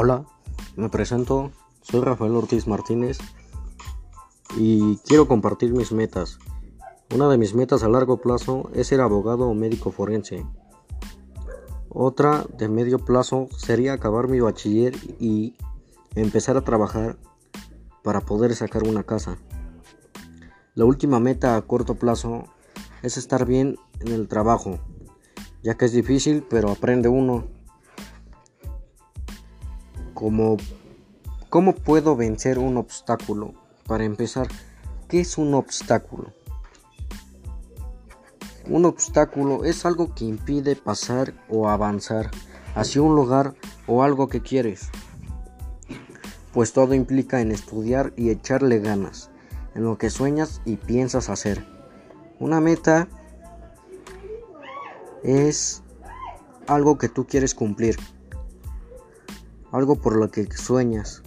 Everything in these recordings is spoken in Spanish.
Hola, me presento, soy Rafael Ortiz Martínez y quiero compartir mis metas. Una de mis metas a largo plazo es ser abogado o médico forense. Otra de medio plazo sería acabar mi bachiller y empezar a trabajar para poder sacar una casa. La última meta a corto plazo es estar bien en el trabajo, ya que es difícil, pero aprende uno. ¿Cómo, ¿Cómo puedo vencer un obstáculo? Para empezar, ¿qué es un obstáculo? Un obstáculo es algo que impide pasar o avanzar hacia un lugar o algo que quieres. Pues todo implica en estudiar y echarle ganas en lo que sueñas y piensas hacer. Una meta es algo que tú quieres cumplir algo por lo que sueñas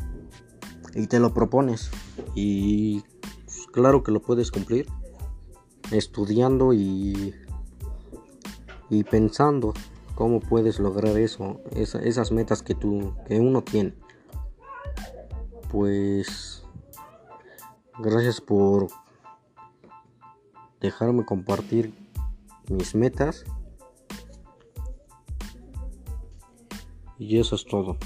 y te lo propones. Y pues, claro que lo puedes cumplir estudiando y, y pensando cómo puedes lograr eso esas metas que tú que uno tiene. Pues gracias por dejarme compartir mis metas. Y eso es todo